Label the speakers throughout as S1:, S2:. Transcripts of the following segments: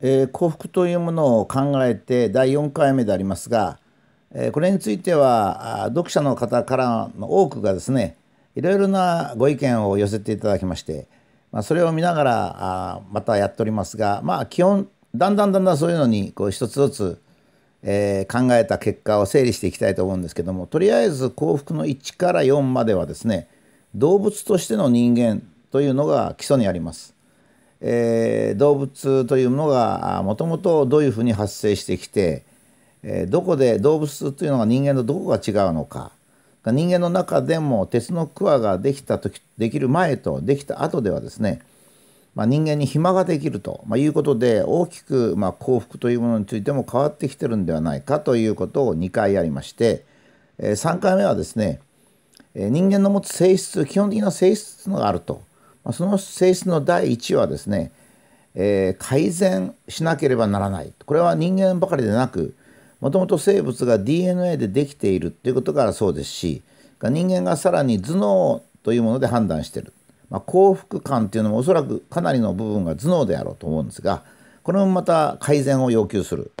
S1: えー、幸福というものを考えて第4回目でありますが、えー、これについては読者の方からの多くがですねいろいろなご意見を寄せていただきまして、まあ、それを見ながらあまたやっておりますがまあ基本だんだんだんだんそういうのにこう一つずつ、えー、考えた結果を整理していきたいと思うんですけどもとりあえず幸福の1から4まではですね動物としての人間というのが基礎にあります。えー、動物というものがもともとどういうふうに発生してきて、えー、どこで動物というのが人間とどこが違うのか人間の中でも鉄の桑ができた時できる前とできた後ではですね、まあ、人間に暇ができると、まあ、いうことで大きく、まあ、幸福というものについても変わってきてるんではないかということを2回やりまして、えー、3回目はですね人間の持つ性質基本的な性質のがあると。その性質の第一はですね、えー、改善しなければならない。これは人間ばかりでなくもともと生物が DNA でできているということからそうですし人間がさらに頭脳というもので判断している、まあ、幸福感というのもおそらくかなりの部分が頭脳であろうと思うんですがこれもまた改善を要求する。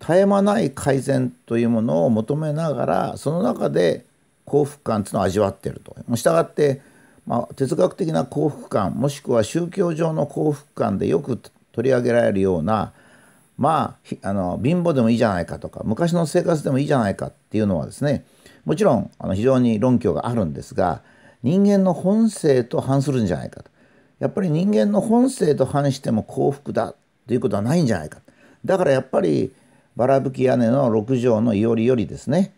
S1: 絶え間ない改善というものを求めながらその中で幸福感というのを味わっていると。したがってまあ、哲学的な幸福感もしくは宗教上の幸福感でよく取り上げられるようなまああの貧乏でもいいじゃないかとか昔の生活でもいいじゃないかっていうのはですねもちろんあの非常に論拠があるんですが人間の本性と反するんじゃないかと。やっぱり人間の本性と反しても幸福だということはないんじゃないかだからやっぱりばらぶき屋根の6畳のいおりよりですね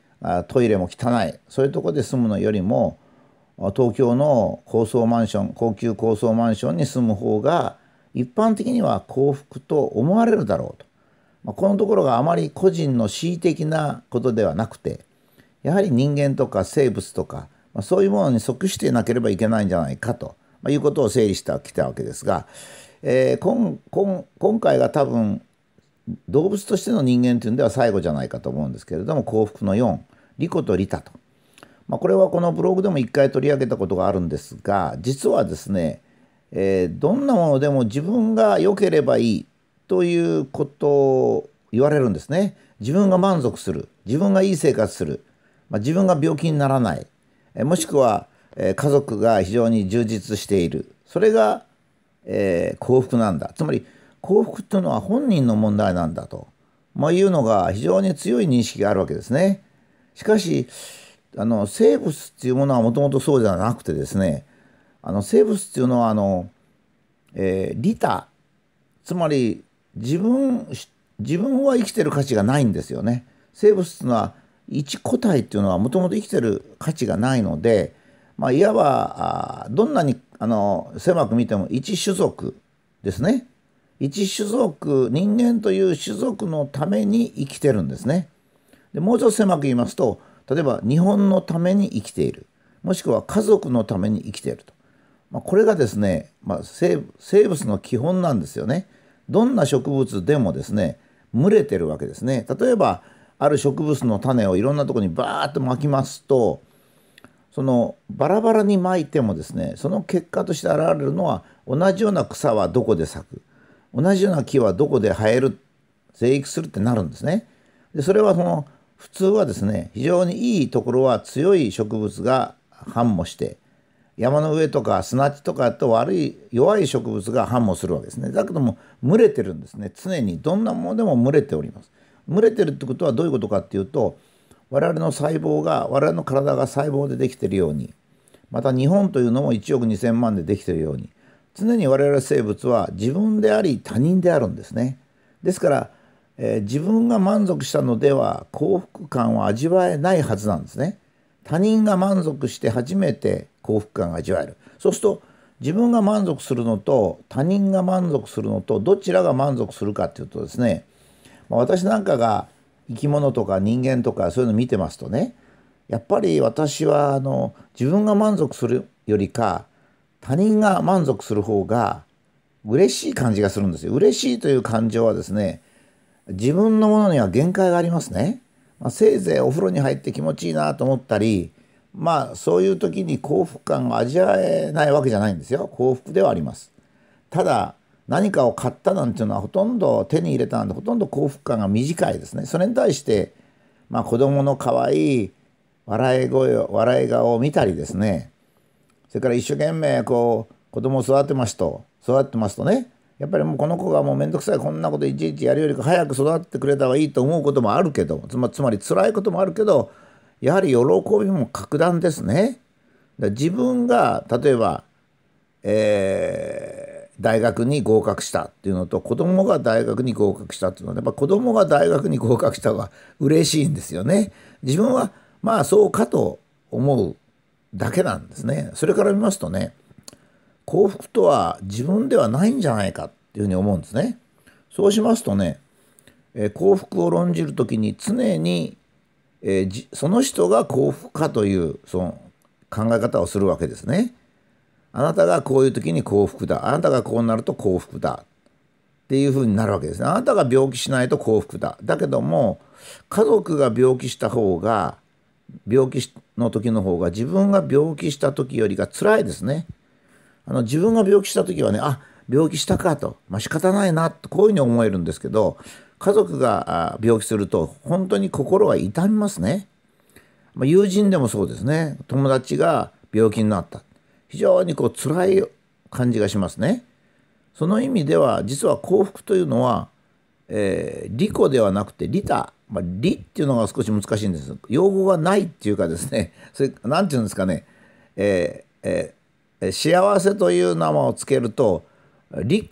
S1: トイレも汚いそういうとこで住むのよりも東京の高層マンション高級高層マンションに住む方が一般的には幸福と思われるだろうと、まあ、このところがあまり個人の恣意的なことではなくてやはり人間とか生物とか、まあ、そういうものに即していなければいけないんじゃないかと、まあ、いうことを整理してきたわけですが、えー、今今回が多分動物としての人間というんでは最後じゃないかと思うんですけれども幸福の4利己と利他と。まあ、これはこのブログでも一回取り上げたことがあるんですが実はですね、えー、どんなものでも自分が良ければいいということを言われるんですね。自分が満足する。自分がいい生活する、まあ、自分が病気にならない、えもしくは、え家族が非常に充実している。それが、えー、幸福なんだ。つまり幸福というのは本人の問題なんだと、まあ、いうのが非常に強い認識があるわけですね。しかしあの生物っていうものはもともとそうじゃなくてですねあの生物っていうのはあの、えー、利他つまり自分自分は生きてる価値がないんですよね。生物っていうのは一個体っていうのはもともと生きてる価値がないので、まあ、いわばどんなにあの狭く見ても一種族ですね。一種族人間という種族のために生きてるんですね。でもうちょっと狭く言いますと例えば日本のために生きているもしくは家族のために生きていると、まあ、これがですね、まあ、生物の基本なんですよね。どんな植物でもですね群れてるわけですね。例えばある植物の種をいろんなとこにバーッとまきますとそのバラバラにまいてもですねその結果として現れるのは同じような草はどこで咲く同じような木はどこで生える生育するってなるんですね。でそれはその普通はですね非常にいいところは強い植物が繁茂して山の上とか砂地とかと悪い弱い植物が繁茂するわけですね。だけども群れてるんですね。常にどんなものでも群れております。群れてるってことはどういうことかっていうと我々の細胞が我々の体が細胞でできてるようにまた日本というのも1億2,000万でできてるように常に我々生物は自分であり他人であるんですね。ですからえー、自分が満足したのでは幸福感を味わえないはずなんですね。他人が満足して初めて幸福感が味わえる。そうすると自分が満足するのと他人が満足するのとどちらが満足するかっていうとですね、まあ、私なんかが生き物とか人間とかそういうの見てますとねやっぱり私はあの自分が満足するよりか他人が満足する方が嬉しい感じがするんですよ。嬉しいという感情はですね自分のものには限界がありますね。まあ、せいぜいお風呂に入って気持ちいいなと思ったりまあそういう時に幸福感を味わえないわけじゃないんですよ幸福ではあります。ただ何かを買ったなんていうのはほとんど手に入れたなんてほとんど幸福感が短いですね。それに対してまあ子供の可愛い笑い声を笑い顔を見たりですねそれから一生懸命こう子供を育てますと育ってますとねやっぱりもうこの子がもう面倒くさいこんなこといちいちやるよりか早く育ってくれた方がいいと思うこともあるけどつまつまり辛いこともあるけどやはり喜びも格段ですね。だ自分が例えば、えー、大学に合格したっていうのと子供が大学に合格したっていうのはやっぱ子供が大学に合格した方が嬉しいんですよね。自分はまあそうかと思うだけなんですね。それから見ますとね幸福とは自分ではないんじゃないかっていうふうに思うんですね。そうしますとね、え、幸福を論じる時に常に、え、その人が幸福かというその考え方をするわけですね。あなたがこういう時に幸福だ。あなたがこうなると幸福だ。っていうふうになるわけですね。あなたが病気しないと幸福だ。だけども家族が病気した方が病気の時の方が自分が病気した時よりが辛いですね。あの自分が病気した時はねあ病気したかと、まあ、仕方ないなとこういうふうに思えるんですけど家族が病気すると本当に心が痛みますね。まあ、友人でもそうですね友達が病気になった非常にこう辛い感じがしますね。その意味では実は幸福というのは、えー、利己ではなくて利他まあ、利っていうのが少し難しいんです。用語がないっていうかですね、それなんていうんですかね、えーえー、幸せという名前をつけると、利己、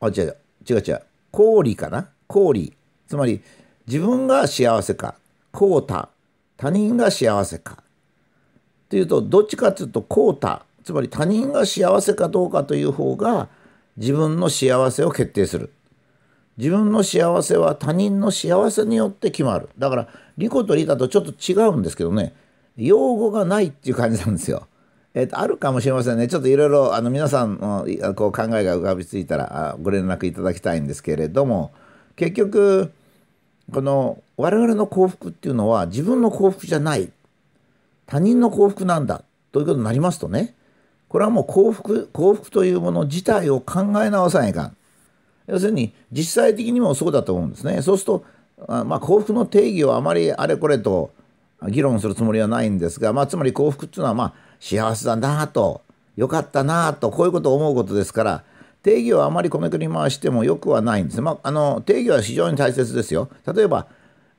S1: あ、違う違う違う、公利かな？公利。つまり、自分が幸せか、公他、他人が幸せか。というと、どっちかというと、公他、つまり他人が幸せかどうかという方が、自分の幸せを決定する。自分の幸せは他人の幸せによって決まるだから利己と利他とちょっと違うんですけどね用語がないっていう感じなんですよ。えー、とあるかもしれませんねちょっといろいろあの皆さんのこう考えが浮かびついたらご連絡いただきたいんですけれども結局この我々の幸福っていうのは自分の幸福じゃない他人の幸福なんだということになりますとねこれはもう幸福幸福というもの自体を考え直さないかん。要するに実際的にもそうだと思うんですね。そうするとあまあ、幸福の定義をあまりあれこれと議論するつもりはないんですが、まあ、つまり幸福っていうのは、まあ、幸せだなとよかったなとこういうことを思うことですから定義をあまりこめくり回してもよくはないんです、まあ、あの定義は非常に大切ですよ。例えば、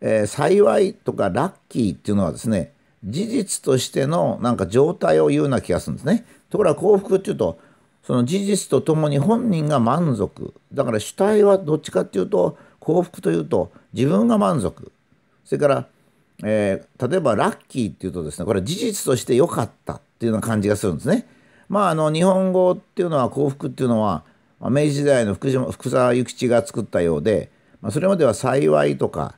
S1: えー、幸いとかラッキーっていうのはですね事実としてのなんか状態を言うような気がするんですね。ところが幸福っていうとその事実とともに本人が満足だから主体はどっちかっていうと幸福というと自分が満足それから、えー、例えばラッキーっていうとですねこれは事実として良かったっていうような感じがするんですね。まああの日本語っていうのは幸福っていうのは明治時代の福島福沢諭吉が作ったようで、まあ、それまでは幸いとか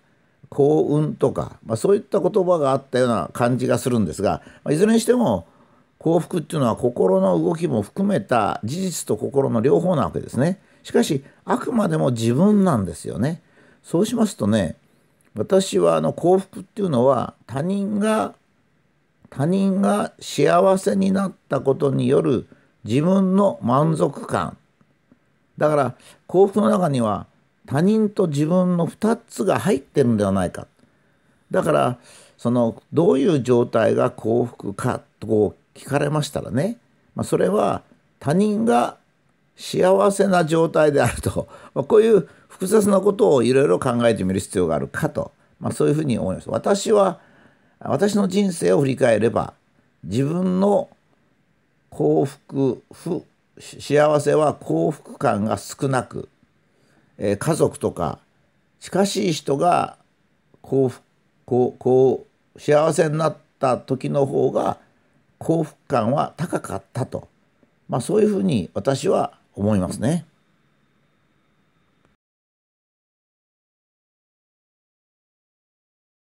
S1: 幸運とか、まあ、そういった言葉があったような感じがするんですが、まあ、いずれにしても幸福っていうのは心の動きも含めた事実と心の両方なわけですね。しかしあくまでも自分なんですよね。そうしますとね私はあの幸福っていうのは他人が他人が幸せになったことによる自分の満足感。だから幸福の中には他人と自分の2つが入ってるんではないか。だからそのどういう状態が幸福かとこう聞かれましたらね、まあ、それは他人が幸せな状態であると、まあ、こういう複雑なことをいろいろ考えてみる必要があるかと、まあ、そういうふうに思います。私は私の人生を振り返れば自分の幸福不幸せは幸福感が少なく、えー、家族とか近しい人が幸福こうこう幸せになった時の方が幸福感は高かったと、まあ、そういうふうに私は思いますね。